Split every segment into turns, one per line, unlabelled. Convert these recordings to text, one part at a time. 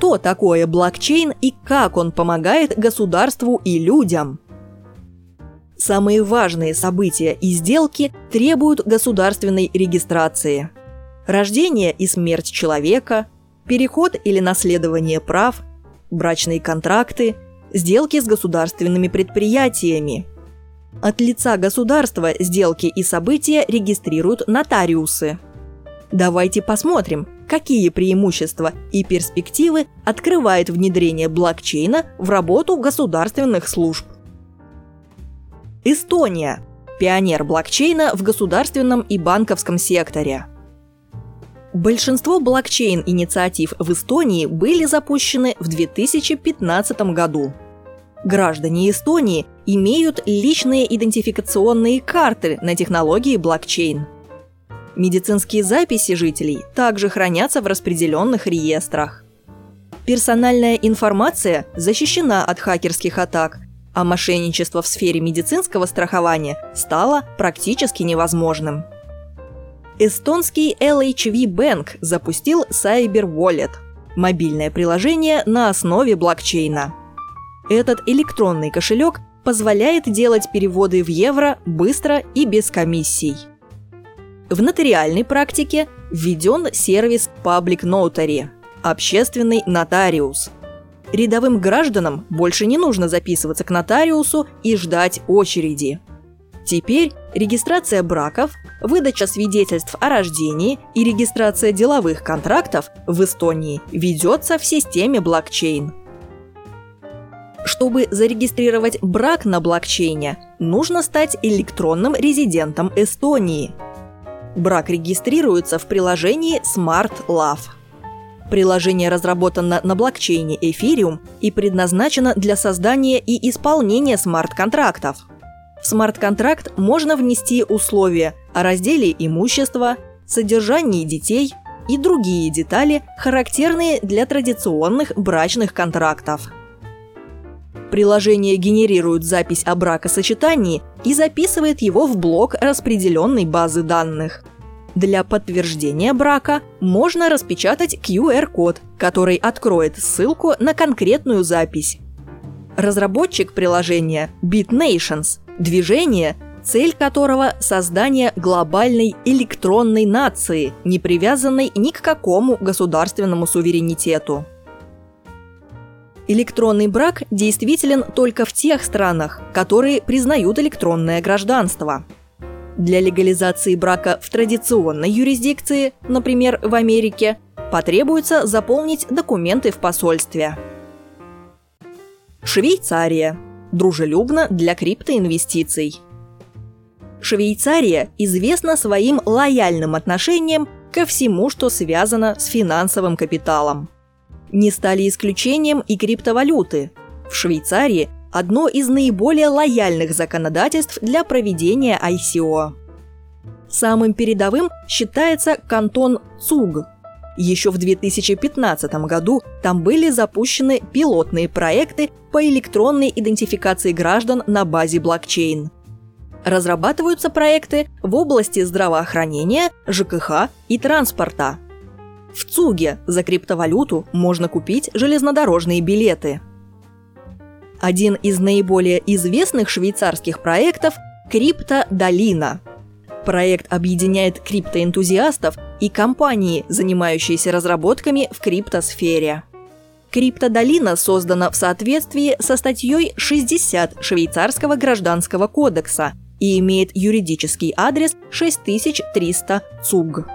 Что такое блокчейн и как он помогает государству и людям? Самые важные события и сделки требуют государственной регистрации. Рождение и смерть человека, переход или наследование прав, брачные контракты, сделки с государственными предприятиями. От лица государства сделки и события регистрируют нотариусы. Давайте посмотрим, какие преимущества и перспективы открывает внедрение блокчейна в работу государственных служб. Эстония – пионер блокчейна в государственном и банковском секторе. Большинство блокчейн-инициатив в Эстонии были запущены в 2015 году. Граждане Эстонии имеют личные идентификационные карты на технологии блокчейн. Медицинские записи жителей также хранятся в распределенных реестрах. Персональная информация защищена от хакерских атак а мошенничество в сфере медицинского страхования стало практически невозможным. Эстонский LHV Bank запустил Cyber Wallet – мобильное приложение на основе блокчейна. Этот электронный кошелек позволяет делать переводы в евро быстро и без комиссий. В нотариальной практике введен сервис Public Notary – общественный нотариус – Рядовым гражданам больше не нужно записываться к нотариусу и ждать очереди. Теперь регистрация браков, выдача свидетельств о рождении и регистрация деловых контрактов в Эстонии ведется в системе блокчейн. Чтобы зарегистрировать брак на блокчейне, нужно стать электронным резидентом Эстонии. Брак регистрируется в приложении Smart Love – Приложение разработано на блокчейне Ethereum и предназначено для создания и исполнения смарт-контрактов. В смарт-контракт можно внести условия о разделе имущества, содержании детей и другие детали, характерные для традиционных брачных контрактов. Приложение генерирует запись о бракосочетании и записывает его в блок распределенной базы данных – для подтверждения брака можно распечатать QR-код, который откроет ссылку на конкретную запись. Разработчик приложения BitNations – движение, цель которого – создание глобальной электронной нации, не привязанной ни к какому государственному суверенитету. Электронный брак действителен только в тех странах, которые признают электронное гражданство – для легализации брака в традиционной юрисдикции, например, в Америке, потребуется заполнить документы в посольстве. Швейцария. Дружелюбно для криптоинвестиций. Швейцария известна своим лояльным отношением ко всему, что связано с финансовым капиталом. Не стали исключением и криптовалюты. В Швейцарии одно из наиболее лояльных законодательств для проведения ICO. Самым передовым считается кантон Цуг. Еще в 2015 году там были запущены пилотные проекты по электронной идентификации граждан на базе блокчейн. Разрабатываются проекты в области здравоохранения, ЖКХ и транспорта. В ЦУГе за криптовалюту можно купить железнодорожные билеты – один из наиболее известных швейцарских проектов – Криптодолина. Проект объединяет криптоэнтузиастов и компании, занимающиеся разработками в криптосфере. Криптодолина создана в соответствии со статьей 60 Швейцарского гражданского кодекса и имеет юридический адрес 6300 ЦУГ.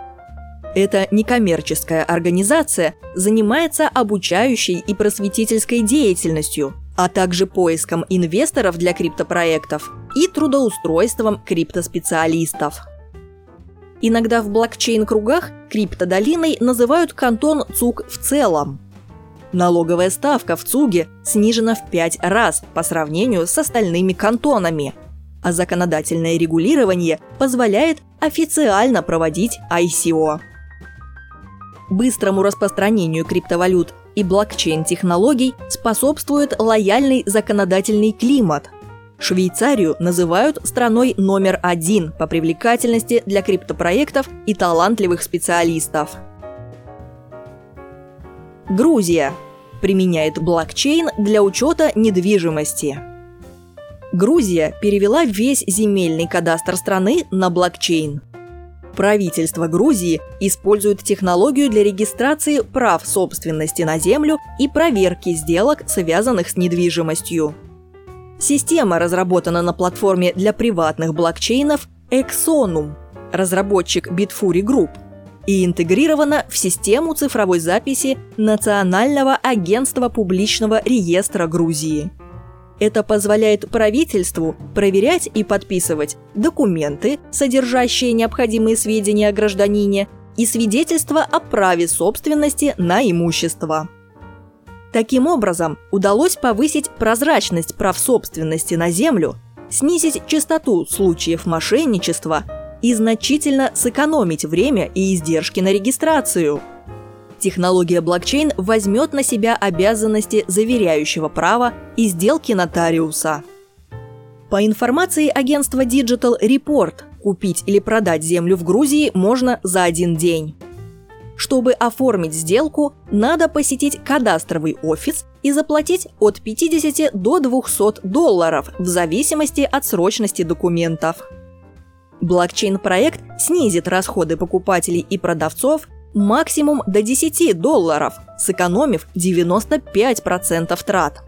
Эта некоммерческая организация занимается обучающей и просветительской деятельностью – а также поиском инвесторов для криптопроектов и трудоустройством криптоспециалистов. Иногда в блокчейн-кругах криптодолиной называют кантон ЦУГ в целом. Налоговая ставка в ЦУГе снижена в пять раз по сравнению с остальными кантонами, а законодательное регулирование позволяет официально проводить ICO. Быстрому распространению криптовалют и блокчейн-технологий способствует лояльный законодательный климат. Швейцарию называют страной номер один по привлекательности для криптопроектов и талантливых специалистов. Грузия применяет блокчейн для учета недвижимости. Грузия перевела весь земельный кадастр страны на блокчейн. Правительство Грузии использует технологию для регистрации прав собственности на землю и проверки сделок, связанных с недвижимостью. Система разработана на платформе для приватных блокчейнов Exonum, разработчик Bitfury Group, и интегрирована в систему цифровой записи Национального агентства публичного реестра Грузии – это позволяет правительству проверять и подписывать документы, содержащие необходимые сведения о гражданине, и свидетельства о праве собственности на имущество. Таким образом, удалось повысить прозрачность прав собственности на землю, снизить частоту случаев мошенничества и значительно сэкономить время и издержки на регистрацию – Технология блокчейн возьмет на себя обязанности заверяющего права и сделки нотариуса. По информации агентства Digital Report, купить или продать землю в Грузии можно за один день. Чтобы оформить сделку, надо посетить кадастровый офис и заплатить от 50 до 200 долларов в зависимости от срочности документов. Блокчейн-проект снизит расходы покупателей и продавцов максимум до 10 долларов, сэкономив 95% трат.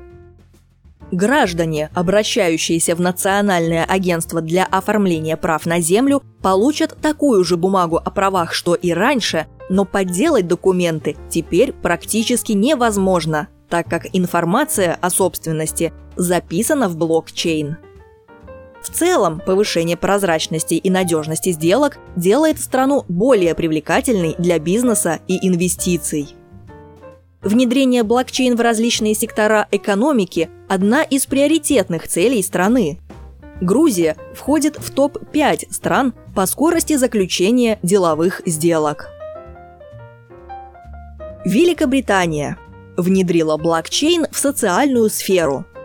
Граждане, обращающиеся в Национальное агентство для оформления прав на землю, получат такую же бумагу о правах, что и раньше, но подделать документы теперь практически невозможно, так как информация о собственности записана в блокчейн. В целом, повышение прозрачности и надежности сделок делает страну более привлекательной для бизнеса и инвестиций. Внедрение блокчейн в различные сектора экономики – одна из приоритетных целей страны. Грузия входит в топ-5 стран по скорости заключения деловых сделок. Великобритания внедрила блокчейн в социальную сферу –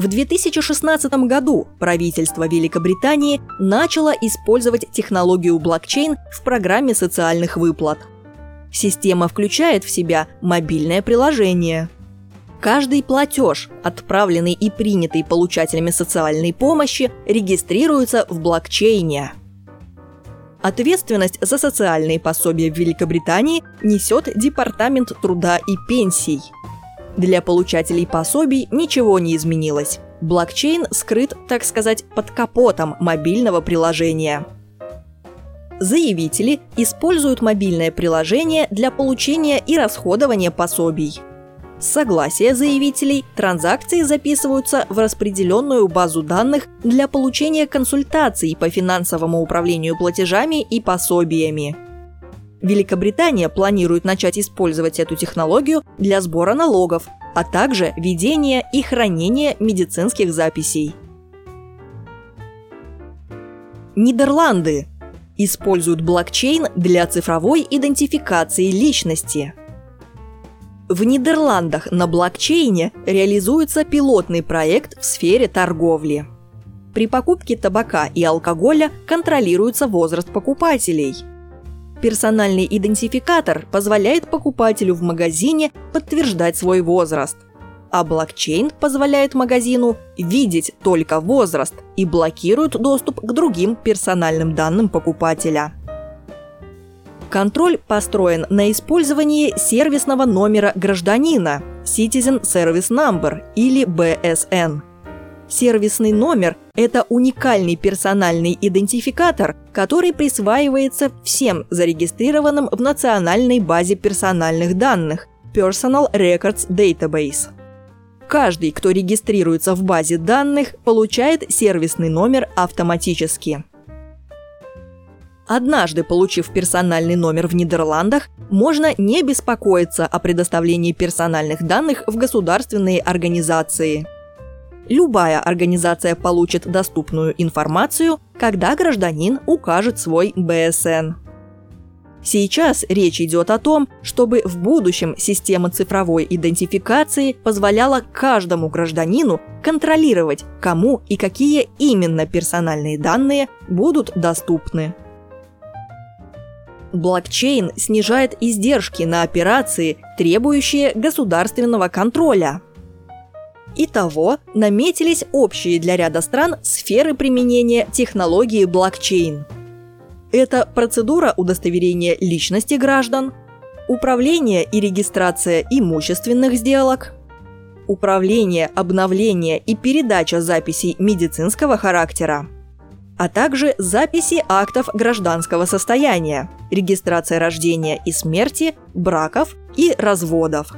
в 2016 году правительство Великобритании начало использовать технологию блокчейн в программе социальных выплат. Система включает в себя мобильное приложение. Каждый платеж, отправленный и принятый получателями социальной помощи, регистрируется в блокчейне. Ответственность за социальные пособия в Великобритании несет Департамент труда и пенсий – для получателей пособий ничего не изменилось. Блокчейн скрыт, так сказать, под капотом мобильного приложения. Заявители используют мобильное приложение для получения и расходования пособий. С согласия заявителей транзакции записываются в распределенную базу данных для получения консультаций по финансовому управлению платежами и пособиями. Великобритания планирует начать использовать эту технологию для сбора налогов, а также ведения и хранения медицинских записей. Нидерланды используют блокчейн для цифровой идентификации личности. В Нидерландах на блокчейне реализуется пилотный проект в сфере торговли. При покупке табака и алкоголя контролируется возраст покупателей – Персональный идентификатор позволяет покупателю в магазине подтверждать свой возраст, а блокчейн позволяет магазину видеть только возраст и блокирует доступ к другим персональным данным покупателя. Контроль построен на использовании сервисного номера гражданина Citizen Service Number или BSN – Сервисный номер – это уникальный персональный идентификатор, который присваивается всем зарегистрированным в национальной базе персональных данных Personal Records Database. Каждый, кто регистрируется в базе данных, получает сервисный номер автоматически. Однажды получив персональный номер в Нидерландах, можно не беспокоиться о предоставлении персональных данных в государственные организации – Любая организация получит доступную информацию, когда гражданин укажет свой БСН. Сейчас речь идет о том, чтобы в будущем система цифровой идентификации позволяла каждому гражданину контролировать, кому и какие именно персональные данные будут доступны. Блокчейн снижает издержки на операции, требующие государственного контроля. Итого, наметились общие для ряда стран сферы применения технологии блокчейн. Это процедура удостоверения личности граждан, управление и регистрация имущественных сделок, управление, обновление и передача записей медицинского характера, а также записи актов гражданского состояния, регистрация рождения и смерти, браков и разводов.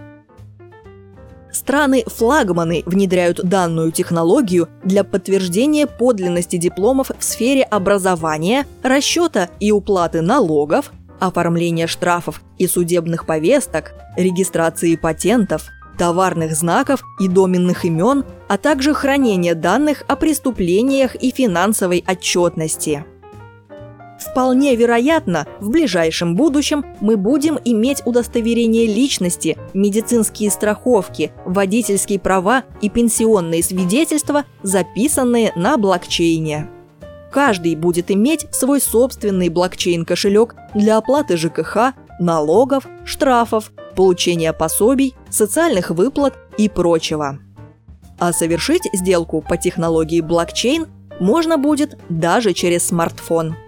Страны-флагманы внедряют данную технологию для подтверждения подлинности дипломов в сфере образования, расчета и уплаты налогов, оформления штрафов и судебных повесток, регистрации патентов, товарных знаков и доменных имен, а также хранения данных о преступлениях и финансовой отчетности. Вполне вероятно, в ближайшем будущем мы будем иметь удостоверение личности, медицинские страховки, водительские права и пенсионные свидетельства, записанные на блокчейне. Каждый будет иметь свой собственный блокчейн-кошелек для оплаты ЖКХ, налогов, штрафов, получения пособий, социальных выплат и прочего. А совершить сделку по технологии блокчейн можно будет даже через смартфон –